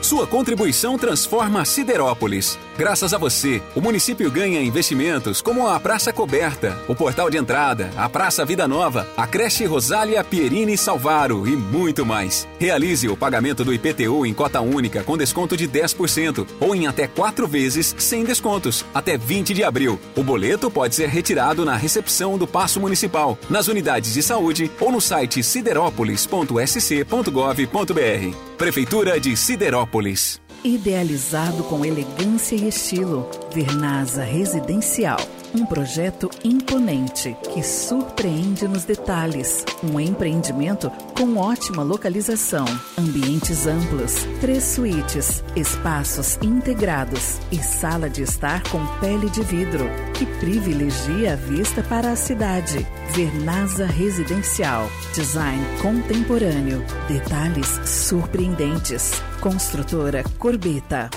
S18: Sua contribuição transforma Siderópolis. Graças a você, o município ganha investimentos como a Praça Coberta, o Portal de Entrada, a Praça Vida Nova, a Creche Rosália Pierini Salvaro e muito mais. Realize o pagamento do IPTU em cota única com desconto de 10% ou em até quatro vezes sem descontos, até 20 de abril. O boleto pode ser retirado na recepção do Paço Municipal, nas unidades de saúde ou no site siderópolis.sc.gov.br. Prefeitura de Siderópolis.
S6: Idealizado com elegância e estilo, Vernasa Residencial. Um projeto imponente que surpreende nos detalhes. Um empreendimento com ótima localização, ambientes amplos, três suítes, espaços integrados e sala de estar com pele de vidro, que privilegia a vista para a cidade. Vernasa Residencial. Design contemporâneo. Detalhes surpreendentes. Construtora Corbeta.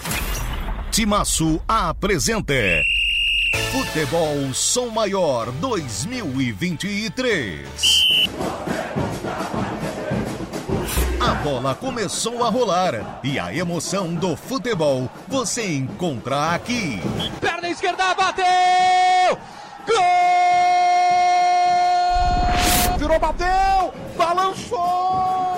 S11: Timaço apresenta Futebol Som Maior 2023. A bola começou a rolar e a emoção do futebol você encontra aqui.
S19: Perna esquerda, bateu! Gol! Virou, bateu! Balançou!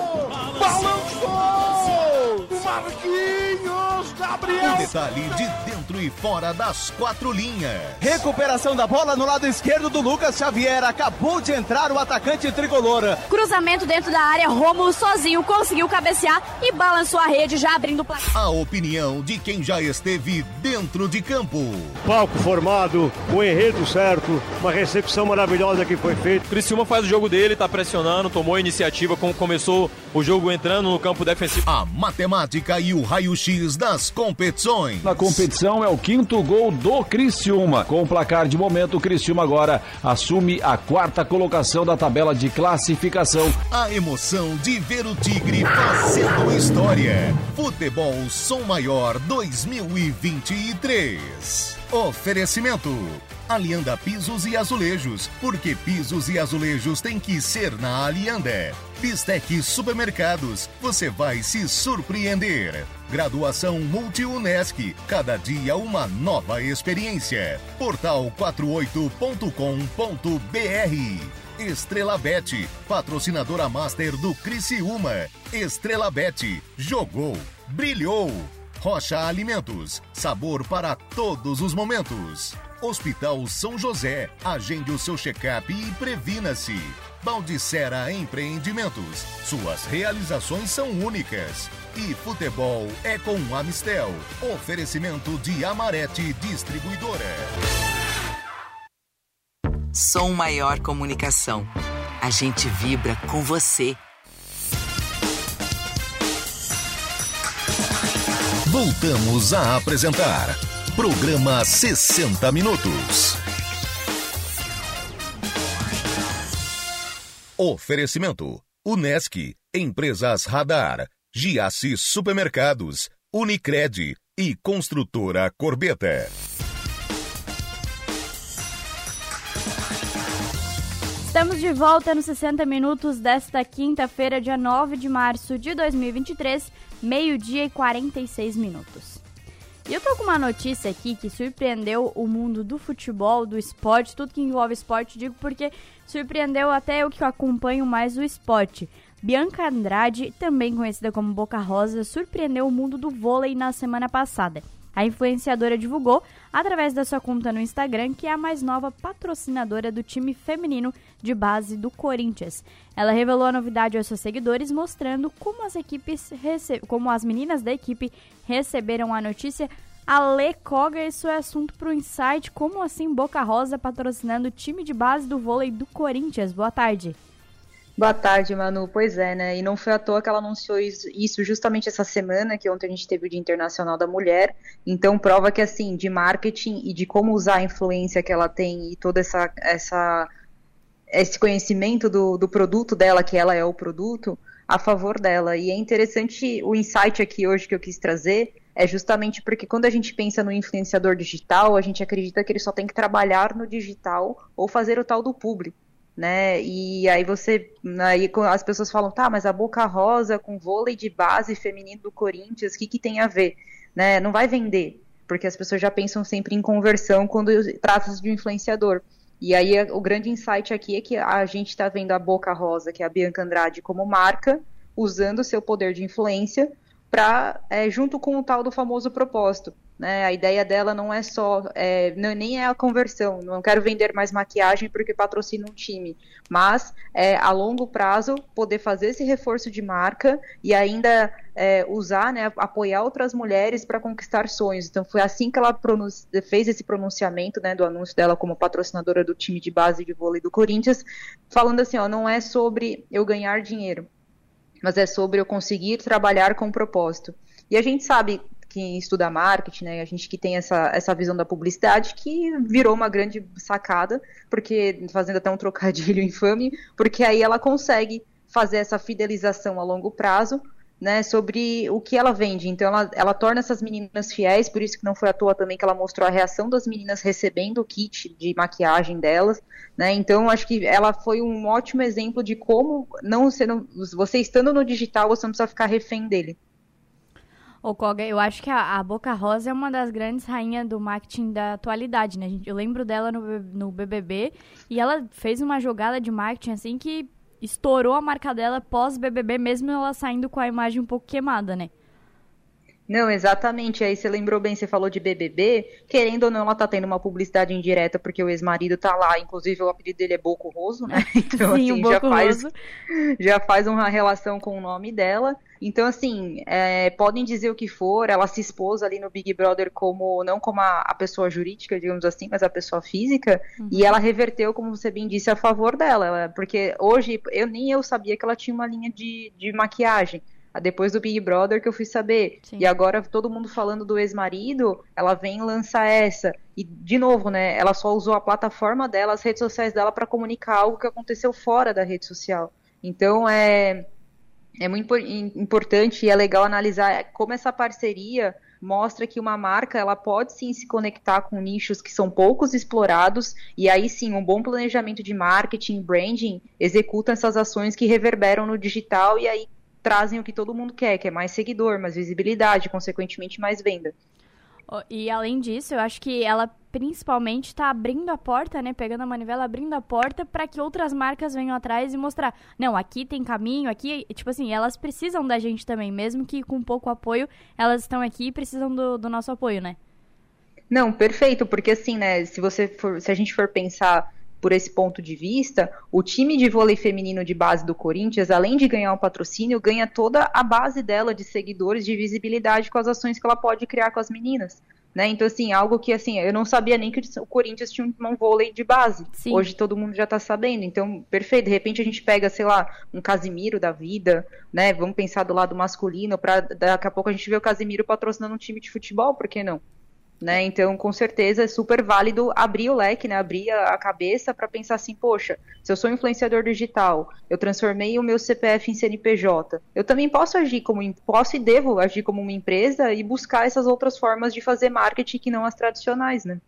S19: Gabriel!
S11: O detalhe de dentro e fora das quatro linhas.
S19: Recuperação da bola no lado esquerdo do Lucas Xavier. Acabou de entrar o atacante tricolor.
S1: Cruzamento dentro da área, Rômulo sozinho conseguiu cabecear e balançou a rede, já abrindo o placar.
S11: A opinião de quem já esteve dentro de campo.
S20: Palco formado, o enredo certo, uma recepção maravilhosa que foi feita.
S21: Criciúma faz o jogo dele, tá pressionando, tomou a iniciativa, como começou o jogo entrando no campo defensivo.
S11: A matemática e o raio-x das competições.
S22: Na competição é o quinto gol do Criciúma. Com o placar de momento, o Criciúma agora assume a quarta colocação da tabela de classificação.
S11: A emoção de ver o Tigre fazendo história. Futebol Som Maior 2023. Oferecimento. Alianda Pisos e Azulejos, porque pisos e azulejos tem que ser na Alianda. Bistec Supermercados, você vai se surpreender. Graduação Multi-UNESC, cada dia uma nova experiência. Portal 48.com.br. Estrela Bet, patrocinadora master do Criciúma. Estrela Bet, jogou, brilhou. Rocha Alimentos, sabor para todos os momentos. Hospital São José, agende o seu check-up e previna-se. Baldicera Empreendimentos, suas realizações são únicas. E futebol é com Amistel, oferecimento de Amarete Distribuidora.
S12: Som Maior Comunicação. A gente vibra com você.
S11: Voltamos a apresentar Programa 60 Minutos. Oferecimento: Unesc, Empresas Radar, Giasse Supermercados, Unicred e Construtora Corbeta.
S1: Estamos de volta nos 60 minutos desta quinta-feira, dia 9 de março de 2023, meio-dia e 46 minutos. E eu tô com uma notícia aqui que surpreendeu o mundo do futebol, do esporte, tudo que envolve esporte, digo porque surpreendeu até eu que acompanho mais o esporte. Bianca Andrade, também conhecida como Boca Rosa, surpreendeu o mundo do vôlei na semana passada. A influenciadora divulgou, através da sua conta no Instagram, que é a mais nova patrocinadora do time feminino de base do Corinthians. Ela revelou a novidade aos seus seguidores, mostrando como as equipes como as meninas da equipe receberam a notícia. Ale Koga, isso é assunto para o Insight. Como assim Boca Rosa patrocinando o time de base do vôlei do Corinthians? Boa tarde.
S23: Boa tarde, Manu. Pois é, né? E não foi à toa que ela anunciou isso justamente essa semana, que ontem a gente teve o Dia Internacional da Mulher. Então, prova que, assim, de marketing e de como usar a influência que ela tem e toda essa, essa esse conhecimento do, do produto dela, que ela é o produto, a favor dela. E é interessante o insight aqui hoje que eu quis trazer, é justamente porque quando a gente pensa no influenciador digital, a gente acredita que ele só tem que trabalhar no digital ou fazer o tal do público né? E aí você, aí as pessoas falam, tá, mas a Boca Rosa com vôlei de base feminino do Corinthians, o que, que tem a ver? Né? Não vai vender, porque as pessoas já pensam sempre em conversão quando trata-se de um influenciador. E aí o grande insight aqui é que a gente está vendo a Boca Rosa, que é a Bianca Andrade, como marca, usando o seu poder de influência para, é, junto com o tal do famoso propósito, né? A ideia dela não é só, é, não, nem é a conversão, não quero vender mais maquiagem porque patrocina um time, mas é, a longo prazo poder fazer esse reforço de marca e ainda é, usar, né, apoiar outras mulheres para conquistar sonhos. Então foi assim que ela fez esse pronunciamento né, do anúncio dela como patrocinadora do time de base de vôlei do Corinthians, falando assim, ó, não é sobre eu ganhar dinheiro, mas é sobre eu conseguir trabalhar com propósito. E a gente sabe que estuda marketing, né, a gente que tem essa, essa visão da publicidade, que virou uma grande sacada, porque fazendo até um trocadilho infame, porque aí ela consegue fazer essa fidelização a longo prazo né, sobre o que ela vende. Então ela, ela torna essas meninas fiéis, por isso que não foi à toa também que ela mostrou a reação das meninas recebendo o kit de maquiagem delas, né? Então acho que ela foi um ótimo exemplo de como não você, você estando no digital, você não precisa ficar refém dele.
S1: Ô, Koga, eu acho que a, a, Boca Rosa é uma das grandes rainhas do marketing da atualidade, né? Eu lembro dela no, no BBB e ela fez uma jogada de marketing assim que estourou a marca dela pós-BBB, mesmo ela saindo com a imagem um pouco queimada, né?
S23: Não, exatamente. Aí você lembrou bem, você falou de BBB. Querendo ou não, ela tá tendo uma publicidade indireta porque o ex-marido tá lá. Inclusive, o apelido dele é Boco Roso, né? Então, Sim, assim, já faz, já faz uma relação com o nome dela. Então, assim, é, podem dizer o que for, ela se expôs ali no Big Brother como, não como a, a pessoa jurídica, digamos assim, mas a pessoa física, uhum. e ela reverteu, como você bem disse, a favor dela. Porque hoje, eu nem eu sabia que ela tinha uma linha de, de maquiagem depois do Big Brother que eu fui saber. Sim. E agora todo mundo falando do ex-marido, ela vem lançar essa. E, de novo, né, ela só usou a plataforma dela, as redes sociais dela, para comunicar algo que aconteceu fora da rede social. Então, é, é muito importante e é legal analisar como essa parceria mostra que uma marca ela pode sim se conectar com nichos que são poucos explorados e aí sim um bom planejamento de marketing, branding executa essas ações que reverberam no digital e aí trazem o que todo mundo quer, que é mais seguidor, mais visibilidade, consequentemente mais venda.
S1: E além disso, eu acho que ela principalmente está abrindo a porta, né? Pegando a manivela, abrindo a porta para que outras marcas venham atrás e mostrar. Não, aqui tem caminho, aqui. Tipo assim, elas precisam da gente também, mesmo que com pouco apoio, elas estão aqui e precisam do, do nosso apoio, né?
S23: Não, perfeito, porque assim, né? Se você for, se a gente for pensar por esse ponto de vista, o time de vôlei feminino de base do Corinthians, além de ganhar o patrocínio, ganha toda a base dela de seguidores, de visibilidade com as ações que ela pode criar com as meninas. Né? Então, assim, algo que, assim, eu não sabia nem que o Corinthians tinha um vôlei de base. Sim. Hoje todo mundo já tá sabendo. Então, perfeito. De repente a gente pega, sei lá, um Casimiro da vida, né? Vamos pensar do lado masculino, para daqui a pouco a gente ver o Casimiro patrocinando um time de futebol, por que não? Né? Então, com certeza é super válido abrir o leque, né? Abrir a, cabeça para pensar assim, poxa, se eu sou influenciador digital, eu transformei o meu CPF em CNPJ, eu também posso agir como posso e devo agir como uma empresa e buscar essas outras formas de fazer marketing que não as tradicionais, né?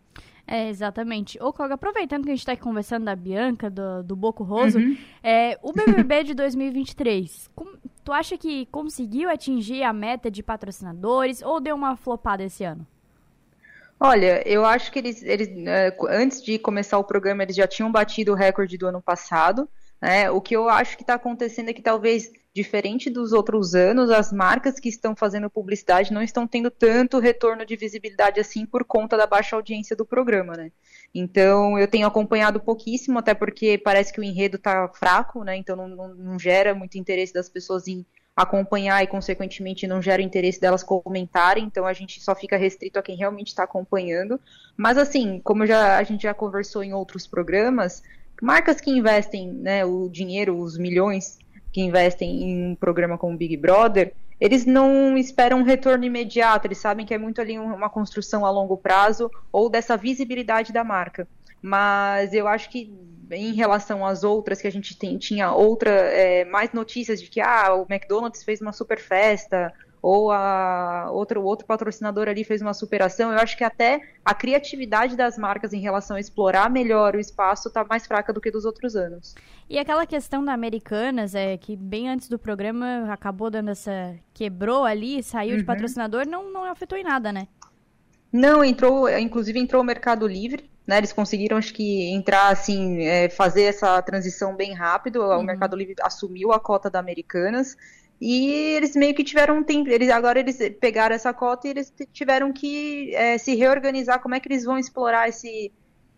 S1: É, exatamente. Ô, Koga, aproveitando que a gente está aqui conversando da Bianca, do, do Boco Roso, uhum. é, o BBB de 2023, com, tu acha que conseguiu atingir a meta de patrocinadores ou deu uma flopada esse ano?
S23: Olha, eu acho que eles, eles é, antes de começar o programa, eles já tinham batido o recorde do ano passado. Né? O que eu acho que está acontecendo é que talvez, diferente dos outros anos, as marcas que estão fazendo publicidade não estão tendo tanto retorno de visibilidade assim por conta da baixa audiência do programa, né? Então eu tenho acompanhado pouquíssimo, até porque parece que o enredo está fraco, né? Então não, não, não gera muito interesse das pessoas em acompanhar e, consequentemente, não gera o interesse delas comentarem, então a gente só fica restrito a quem realmente está acompanhando. Mas, assim, como já, a gente já conversou em outros programas, marcas que investem né, o dinheiro, os milhões que investem em um programa como Big Brother, eles não esperam um retorno imediato, eles sabem que é muito ali uma construção a longo prazo ou dessa visibilidade da marca. Mas eu acho que em relação às outras que a gente tem, tinha outra é, mais notícias de que ah, o McDonald's fez uma super festa ou a outro outro patrocinador ali fez uma superação. Eu acho que até a criatividade das marcas em relação a explorar melhor o espaço está mais fraca do que dos outros anos.
S1: E aquela questão da Americanas, é que bem antes do programa acabou dando essa quebrou ali, saiu uhum. de patrocinador, não não afetou em nada, né?
S23: Não, entrou, inclusive entrou o Mercado Livre, né? Eles conseguiram, acho que, entrar assim, é, fazer essa transição bem rápido. Uhum. O Mercado Livre assumiu a cota da Americanas e eles meio que tiveram um tempo. Eles agora eles pegaram essa cota e eles tiveram que é, se reorganizar. Como é que eles vão explorar esse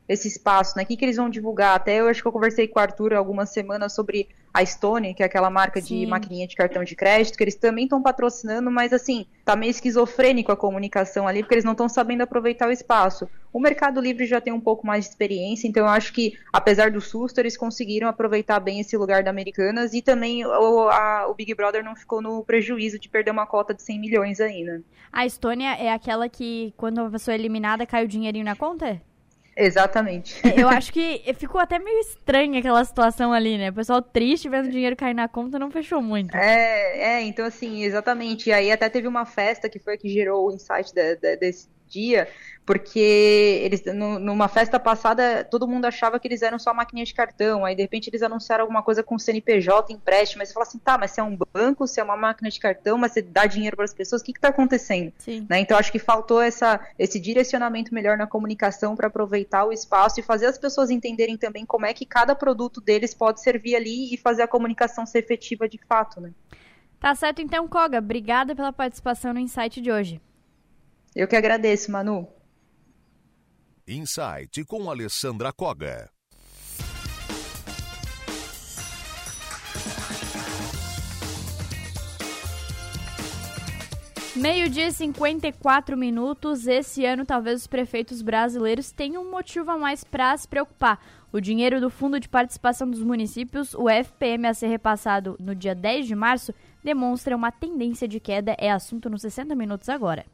S23: esse espaço, né? O que, que eles vão divulgar? Até eu acho que eu conversei com o Arthur algumas semanas sobre a Stone, que é aquela marca Sim. de maquininha de cartão de crédito, que eles também estão patrocinando, mas assim, tá meio esquizofrênico a comunicação ali, porque eles não estão sabendo aproveitar o espaço. O Mercado Livre já tem um pouco mais de experiência, então eu acho que, apesar do susto, eles conseguiram aproveitar bem esse lugar da Americanas e também o, a, o Big Brother não ficou no prejuízo de perder uma cota de 100 milhões ainda.
S1: A Estônia é aquela que, quando a pessoa é eliminada, cai o dinheirinho na conta?
S23: Exatamente.
S1: É, eu acho que ficou até meio estranha aquela situação ali, né? O pessoal triste vendo dinheiro cair na conta não fechou muito.
S23: É, é, então assim, exatamente. E aí até teve uma festa que foi a que gerou o insight de, de, desse dia, porque eles numa festa passada todo mundo achava que eles eram só maquininha de cartão, aí de repente eles anunciaram alguma coisa com CNPJ, empréstimo, mas você fala assim, tá, mas se é um banco, se é uma máquina de cartão, mas você dá dinheiro para as pessoas, o que está acontecendo? Né? Então acho que faltou essa, esse direcionamento melhor na comunicação para aproveitar o espaço e fazer as pessoas entenderem também como é que cada produto deles pode servir ali e fazer a comunicação ser efetiva de fato, né?
S1: Tá certo então, Koga. Obrigada pela participação no Insight de hoje.
S23: Eu que agradeço, Manu.
S11: Insight com Alessandra Koga.
S1: Meio-dia e 54 minutos. Esse ano, talvez os prefeitos brasileiros tenham um motivo a mais para se preocupar. O dinheiro do Fundo de Participação dos Municípios, o FPM, a ser repassado no dia 10 de março, demonstra uma tendência de queda. É assunto nos 60 minutos agora.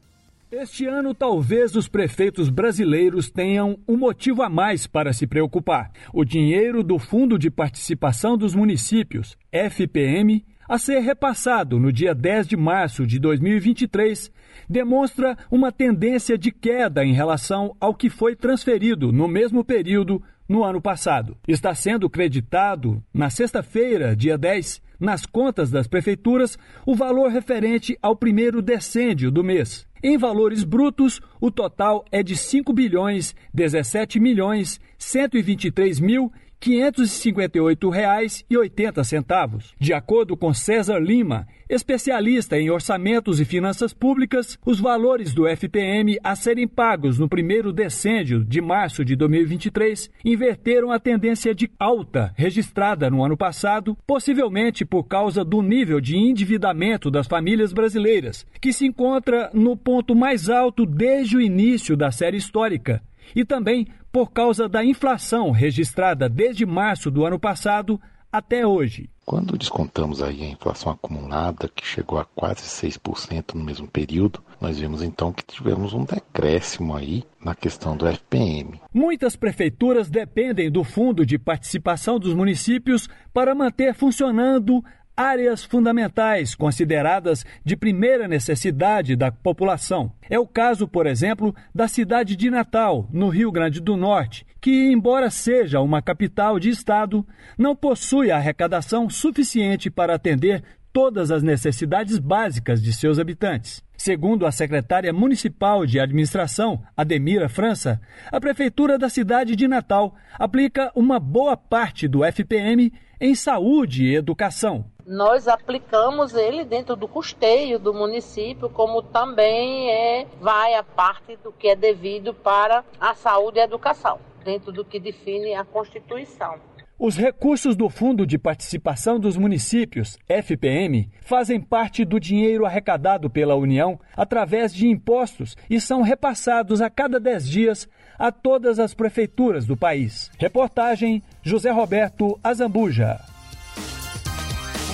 S22: Este ano, talvez os prefeitos brasileiros tenham um motivo a mais para se preocupar. O dinheiro do Fundo de Participação dos Municípios, FPM, a ser repassado no dia 10 de março de 2023, demonstra uma tendência de queda em relação ao que foi transferido no mesmo período no ano passado. Está sendo creditado, na sexta-feira, dia 10, nas contas das prefeituras, o valor referente ao primeiro decêndio do mês. Em valores brutos, o total é de 5 bilhões 17 milhões 123 mil R$ 558,80. De acordo com César Lima, especialista em orçamentos e finanças públicas, os valores do FPM a serem pagos no primeiro decêndio de março de 2023 inverteram a tendência de alta registrada no ano passado, possivelmente por causa do nível de endividamento das famílias brasileiras, que se encontra no ponto mais alto desde o início da série histórica e também por causa da inflação registrada desde março do ano passado até hoje.
S24: Quando descontamos aí a inflação acumulada, que chegou a quase 6% no mesmo período, nós vimos então que tivemos um decréscimo aí na questão do FPM.
S22: Muitas prefeituras dependem do Fundo de Participação dos Municípios para manter funcionando áreas fundamentais consideradas de primeira necessidade da população. É o caso, por exemplo, da cidade de Natal, no Rio Grande do Norte, que, embora seja uma capital de estado, não possui arrecadação suficiente para atender todas as necessidades básicas de seus habitantes. Segundo a secretária municipal de administração, Ademira França, a prefeitura da cidade de Natal aplica uma boa parte do FPM em saúde e educação.
S25: Nós aplicamos ele dentro do custeio do município, como também é, vai a parte do que é devido para a saúde e a educação, dentro do que define a Constituição.
S22: Os recursos do Fundo de Participação dos Municípios, FPM, fazem parte do dinheiro arrecadado pela União através de impostos e são repassados a cada 10 dias a todas as prefeituras do país. Reportagem José Roberto Azambuja.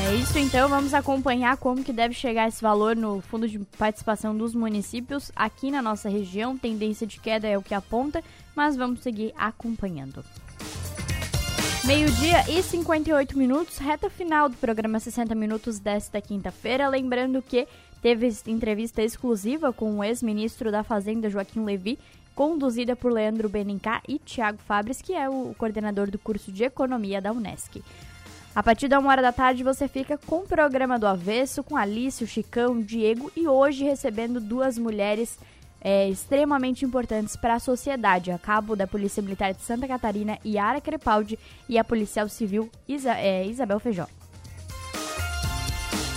S1: É isso então, vamos acompanhar como que deve chegar esse valor no Fundo de Participação dos Municípios aqui na nossa região. Tendência de queda é o que aponta, mas vamos seguir acompanhando. Meio-dia e 58 minutos, reta final do programa 60 Minutos desta quinta-feira. Lembrando que teve entrevista exclusiva com o ex-ministro da Fazenda, Joaquim Levi, conduzida por Leandro Benincá e Tiago Fabres, que é o coordenador do curso de Economia da Unesc. A partir da uma hora da tarde você fica com o programa do Avesso, com Alice, o Chicão, Diego e hoje recebendo duas mulheres é, extremamente importantes para a sociedade, a cabo da Polícia Militar de Santa Catarina, Yara Crepaldi, e a policial civil Isa, é, Isabel Feijó.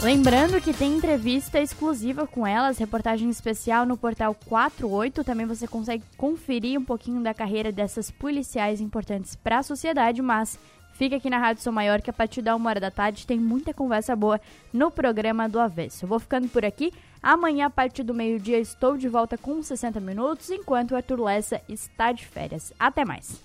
S1: Lembrando que tem entrevista exclusiva com elas, reportagem especial no portal 48. Também você consegue conferir um pouquinho da carreira dessas policiais importantes para a sociedade, mas Fica aqui na Rádio Sou Maior que a partir da uma hora da tarde tem muita conversa boa no programa do Avesso. Eu vou ficando por aqui. Amanhã, a partir do meio-dia, estou de volta com 60 minutos, enquanto o Arthur Lessa está de férias. Até mais!